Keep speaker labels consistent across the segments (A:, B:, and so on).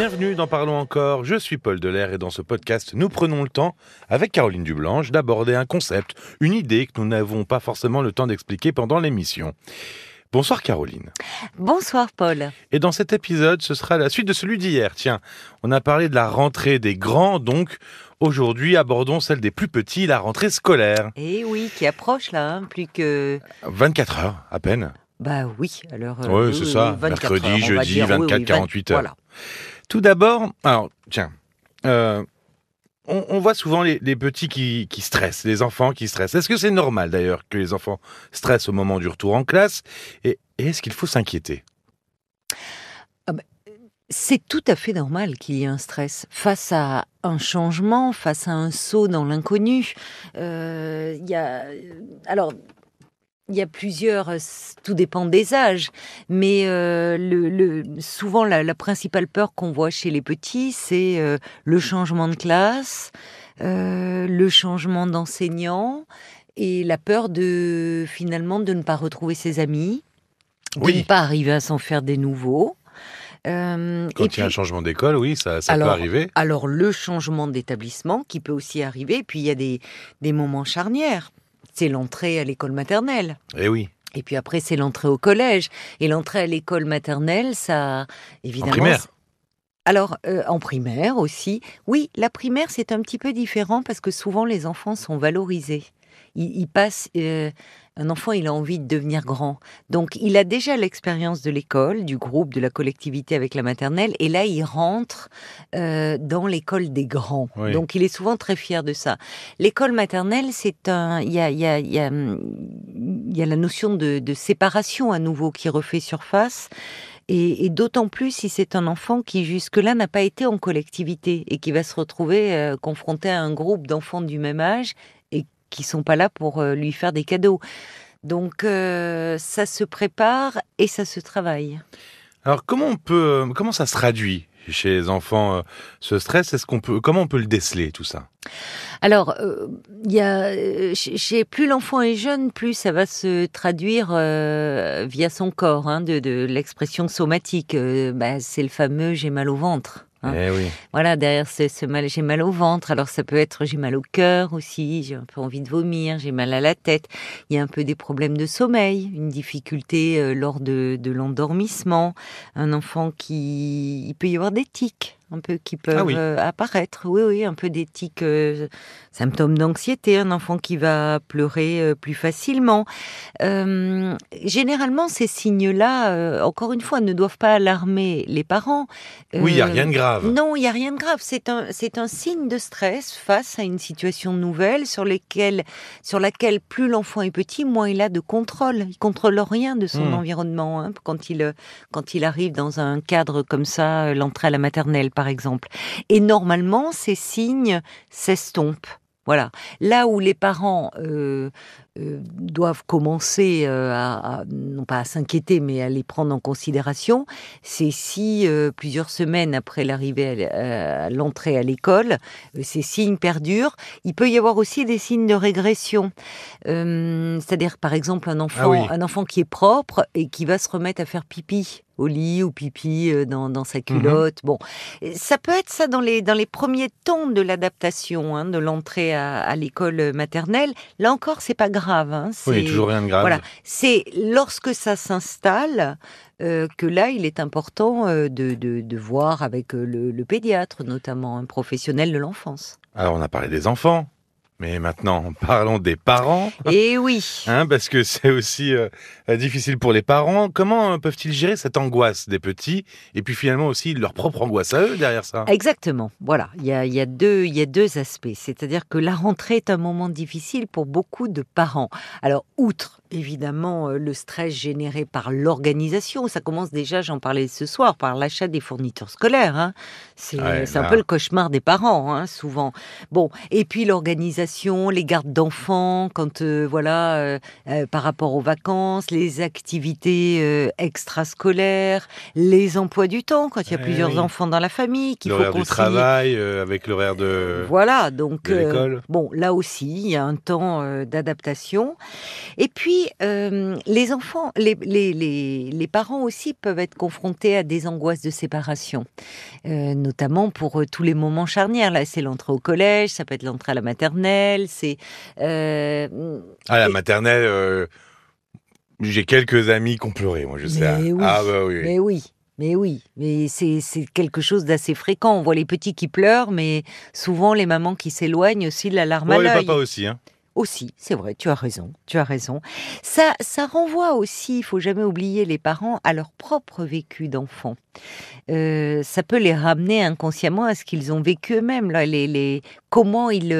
A: Bienvenue dans Parlons encore, je suis Paul Delair et dans ce podcast, nous prenons le temps, avec Caroline Dublanche, d'aborder un concept, une idée que nous n'avons pas forcément le temps d'expliquer pendant l'émission. Bonsoir Caroline.
B: Bonsoir Paul.
A: Et dans cet épisode, ce sera la suite de celui d'hier. Tiens, on a parlé de la rentrée des grands, donc aujourd'hui abordons celle des plus petits, la rentrée scolaire.
B: Et oui, qui approche là, hein, plus que...
A: 24 heures à peine.
B: Bah oui, alors...
A: euh, oui, c'est ça, mercredi, jeudi, 24, 48 heures. Voilà. Tout d'abord, alors tiens, euh, on, voit souvent les, petits qui, stressent, les enfants qui stressent. Est-ce que c'est normal d'ailleurs que les enfants stressent au moment du retour en classe? Et, est-ce qu'il faut s'inquiéter?
B: Ah bah, c'est tout à fait normal qu'il y ait un stress face à un changement, face à un saut dans l'inconnu. Euh, y a alors il y a plusieurs, tout dépend des âges, mais euh, le, le, souvent la, la, principale peur qu'on voit chez les petits, c'est euh, le changement de classe, euh, le changement d'enseignant et la peur de finalement de ne pas retrouver ses amis, de
A: Oui.
B: ne pas arriver à s'en faire des nouveaux. Euh,
A: Quand
B: et
A: il y a un changement d'école, oui, ça, ça
B: Alors,
A: peut arriver.
B: alors le changement d'établissement qui peut aussi arriver, puis il y a des, des moments charnières. C'est l'entrée à l'école maternelle.
A: Eh oui,
B: Et puis après, c'est l'entrée au collège. Et l'entrée à l'école maternelle, ça, évidemment.
A: primaire?
B: c'est- Alors, euh, en primaire aussi. Oui, la primaire, c'est un petit peu différent parce que souvent, les enfants sont valorisés. Ils passent. euh, un enfant, il a envie de devenir grand. Donc, il a déjà l'expérience de l'école, du groupe, de la collectivité avec la maternelle. Et là, il rentre euh, dans l'école des grands.
A: Oui.
B: Donc, il est souvent très fier de ça. L'école maternelle, c'est un. Il y a, il y, a, il y, a, il y a la notion de, de séparation à nouveau qui refait surface. Et, d'autant plus si c'est un enfant qui jusque-là n'a pas été en collectivité et qui va se retrouver euh, confronté à un groupe d'enfants du même âge qui sont pas là pour euh, lui faire des cadeaux. Donc euh, ça se prépare et ça se travaille.
A: Alors comment on peut, euh, comment ça se traduit chez les enfants ce stress? Est-ce qu'on peut, comment on peut le déceler tout ça?
B: Alors, il y a, euh, chez, plus l'enfant est jeune, plus ça va se traduire euh, via son corps, hein, de, de l'expression somatique. Bah, c'est le fameux j'ai mal au ventre. Hein.
A: Eh oui.
B: Voilà, derrière ce, ce mal, j'ai mal au ventre. Alors ça peut être j'ai mal au cœur aussi, j'ai un peu envie de vomir, j'ai mal à la tête. Il y a un peu des problèmes de sommeil, une difficulté euh, lors de, de l'endormissement. Un enfant qui, il peut y avoir des tics un peu qui peuvent
A: Ah oui.
B: euh, apparaître. Oui, oui, un peu des tics, euh, symptômes d'anxiété. Un enfant qui va pleurer euh, plus facilement. Euh, généralement, ces signes-là, encore une fois, ne doivent pas alarmer les parents.
A: Oui, il n'y a rien de grave.
B: non, il n'y a rien de grave. C'est un, c'est un signe de stress face à une situation nouvelle sur, lesquelles, sur laquelle plus l'enfant est petit, moins il a de contrôle. Il contrôle rien de son
A: Hmm.
B: environnement hein, quand, il, quand il arrive dans un cadre comme ça, l'entrée à la maternelle par exemple. Et normalement, ces signes s'estompent. Voilà. Là où les parents euh, euh, doivent commencer euh, à, à- non pas à s'inquiéter, mais à les prendre en considération, c'est si plusieurs semaines après l'arrivée à l'entrée à l'école, ces signes perdurent. Il peut y avoir aussi des signes de régression. C'est-à-dire, par exemple, un enfant,
A: Ah oui.
B: un enfant qui est propre et qui va se remettre à faire pipi au lit ou pipi euh, dans, dans sa culotte. Bon, ça peut être ça dans les, dans les premiers temps de l'adaptation, hein, de l'entrée à, à l'école maternelle. Là encore, c'est pas grave. Hein,
A: Oui,
B: c'est-
A: a toujours rien de grave.
B: voilà, c'est lorsque ça s'installe euh, que là, il est important euh, de, de, de voir avec le, le pédiatre, notamment un professionnel de l'enfance.
A: Alors on a parlé des enfants, mais maintenant parlons des parents.
B: Et oui.
A: Hein, parce que c'est aussi euh, difficile pour les parents. Comment euh, peuvent-ils gérer cette angoisse des petits et puis finalement aussi leur propre angoisse à eux derrière ça?
B: Exactement. Voilà, il y a, il y a deux, il y a deux aspects. C'est-à-dire que la rentrée est un moment difficile pour beaucoup de parents. Alors, outre évidemment euh, le stress généré par l'organisation, ça commence déjà, j'en parlais ce soir, par l'achat des fournitures scolaires. hein. C'est
A: Ouais,
B: un
A: là.
B: peu le cauchemar des parents, hein, souvent. Bon, et puis les gardes d'enfants, quand euh, voilà, euh, euh, par rapport aux vacances, les activités extrascolaires, les emplois du temps, quand il y a plusieurs enfants dans la famille,
A: qu'il faut concilier. du travail avec l'horaire de
B: voilà, donc bon, là aussi, il y a un temps d'adaptation. Et puis les enfants, les, les, les, les, parents aussi peuvent être confrontés à des angoisses de séparation, notamment pour tous les moments charnières. Là, c'est l'entrée au collège, ça peut être l'entrée à la maternelle, c'est...
A: Euh, à la maternelle, euh, j'ai quelques amis qui ont pleuré, moi je sais.
B: Mais oui, ah, bah oui. Mais oui. Mais oui, mais c'est quelque chose d'assez fréquent. On voit les petits qui pleurent, mais souvent les mamans qui s'éloignent aussi de l'alarme
A: à
B: l'œil.
A: les papas aussi. Hein.
B: Aussi, c'est vrai, tu as raison, tu as raison. Ça, ça renvoie aussi, il faut jamais oublier les parents à leur propre vécu d'enfant. Euh, ça peut les ramener inconsciemment à ce qu'ils ont vécu eux-mêmes, là, les, les, comment ils,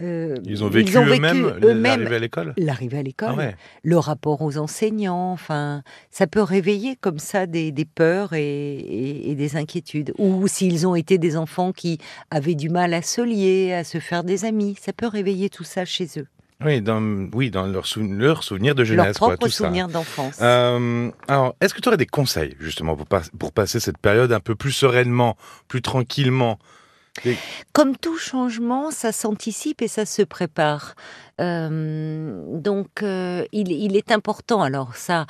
B: euh,
A: ils ont vécu eux-mêmes l'arrivée à l'école?
B: L'arrivée à l'école, ah le rapport aux enseignants, enfin, ça peut réveiller comme ça des, des peurs et, et, des inquiétudes. Ou s'ils ont été des enfants qui avaient du mal à se lier, à se faire des amis, ça peut réveiller tout ça chez eux.
A: Oui, dans, oui, dans leurs leur souvenirs de jeunesse.
B: Leurs propres souvenirs d'enfance.
A: Euh, alors, est-ce que tu aurais des conseils, justement, pour, pour passer cette période un peu plus sereinement, plus tranquillement
B: Comme tout changement, ça s'anticipe et ça se prépare. Euh, donc, euh, il, est important. Alors ça,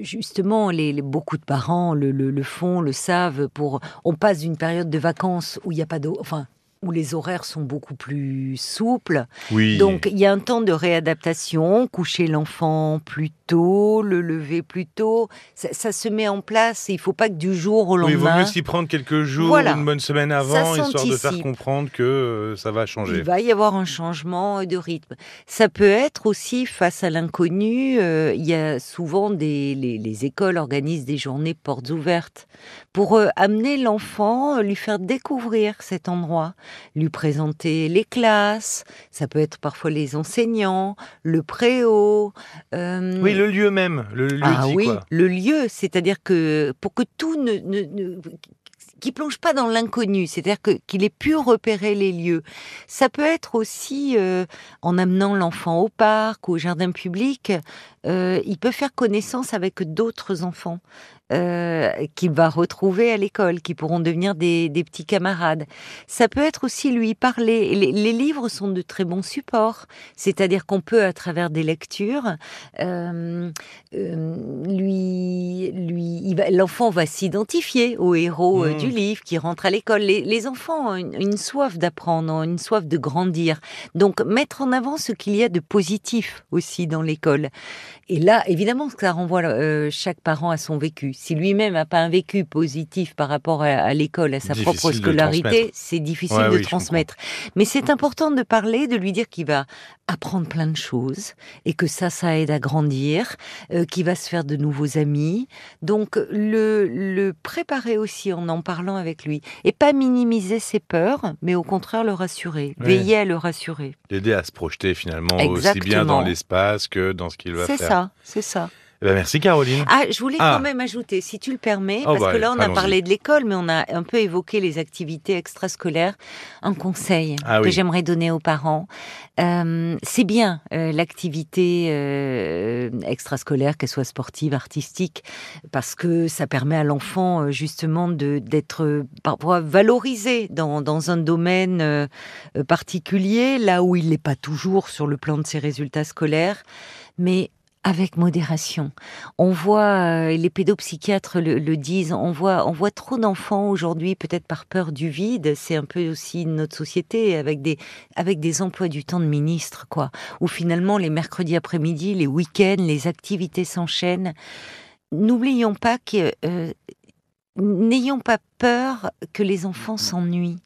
B: justement, les, beaucoup de parents le, font, le savent. Pour, on passe d'une période de vacances où il n'y a pas d'eau, enfin où les horaires sont beaucoup plus souples.
A: Oui.
B: Donc il y a un temps de réadaptation, coucher l'enfant plus tôt, le lever plus tôt, ça, se met en place et il faut pas que du jour au lendemain. Oui, il
A: vaut mieux s'y prendre quelques jours, une bonne semaine avant, histoire de faire comprendre que euh, ça va changer.
B: Il va y avoir un changement de rythme. Ça peut être aussi face à l'inconnu. Euh, il y a souvent des les, écoles organisent des journées portes ouvertes pour euh, amener l'enfant, lui faire découvrir cet endroit lui présenter les classes, ça peut être parfois les enseignants, le préau.
A: Euh, oui, le lieu même, le lieu
B: ah oui, le lieu, c'est-à-dire que pour que tout ne, ne, qui plonge pas dans l'inconnu, c'est-à-dire qu'il ait pu repérer les lieux. Ça peut être aussi euh, en amenant l'enfant au parc, au jardin public, euh, il peut faire connaissance avec d'autres enfants. Euh, qu'il va retrouver à l'école, qui pourront devenir des, petits camarades. Ça peut être aussi lui parler. Les, livres sont de très bons supports, c'est-à-dire qu'on peut, à travers des lectures, euh, lui, lui, l'enfant va s'identifier au héros mmh. du livre qui rentre à l'école. Les, enfants ont une, soif d'apprendre, une soif de grandir. Donc mettre en avant ce qu'il y a de positif aussi dans l'école. Et là, évidemment, ça renvoie chaque parent à son vécu si lui-même n'a pas un vécu positif par rapport à, l'école, à sa propre scolarité, c'est difficile de transmettre. Mais c'est important de parler, de lui dire qu'il va apprendre plein de choses et que ça, ça aide à grandir, euh, qu'il va se faire de nouveaux amis. Donc le, le préparer aussi en en parlant avec lui et pas minimiser ses peurs, mais au contraire le rassurer, veiller à le rassurer.
A: L'aider à se projeter finalement aussi bien dans l'espace que dans ce qu'il va
B: faire. C'est ça, c'est ça.
A: Eh ben, merci Caroline.
B: Ah, je voulais quand ah. même ajouter, si tu le permets, oh, parce bah, que là on a parlé de l'école, mais on a un peu évoqué les activités extrascolaires. Un conseil ah que j'aimerais donner aux parents, euh, c'est bien euh, l'activité euh, extrascolaire, qu'elle soit sportive, artistique, parce que ça permet à l'enfant justement de d'être parfois valorisé dans, dans un domaine particulier, là où il n'est pas toujours sur le plan de ses résultats scolaires, mais avec modération. On voit, euh, les pédopsychiatres le, disent, on voit, on voit trop d'enfants aujourd'hui, peut-être par peur du vide. C'est un peu aussi notre société avec des, avec des emplois du temps de ministre, quoi. Où finalement les mercredis après-midi, les week-ends, les activités s'enchaînent. N'oublions pas que, euh, n'ayons pas peur que les enfants s'ennuient,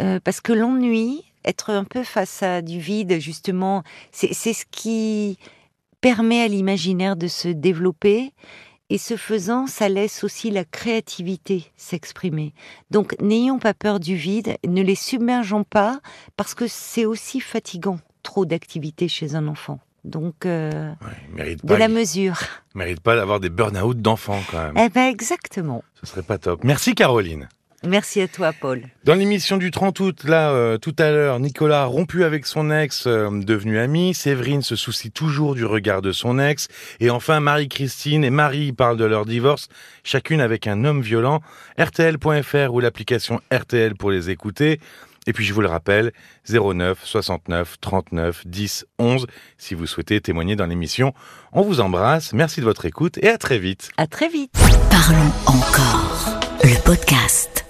B: euh, parce que l'ennui, être un peu face à du vide, justement, c'est ce qui permet à l'imaginaire de se développer et ce faisant, ça laisse aussi la créativité s'exprimer. Donc n'ayons pas peur du vide, ne les submergeons pas parce que c'est aussi fatigant, trop d'activité chez un enfant. Donc, euh, de la mesure.
A: Il mérite pas d'avoir des burn-out d'enfants quand même.
B: Eh ben exactement.
A: Ce serait pas top. Merci Caroline.
B: Merci à toi, Paul.
A: Dans l'émission du 30 août, là, euh, tout à l'heure, Nicolas rompu avec son ex, euh, devenu ami. Séverine se soucie toujours du regard de son ex. Et enfin, Marie-Christine et Marie parlent de leur divorce, chacune avec un homme violent. RTL.fr ou l'application RTL pour les écouter. Et puis je vous le rappelle, 09 69 39 10 11 si vous souhaitez témoigner dans l'émission. On vous embrasse, merci de votre écoute et à très vite.
B: À très vite.
C: Parlons encore, le podcast.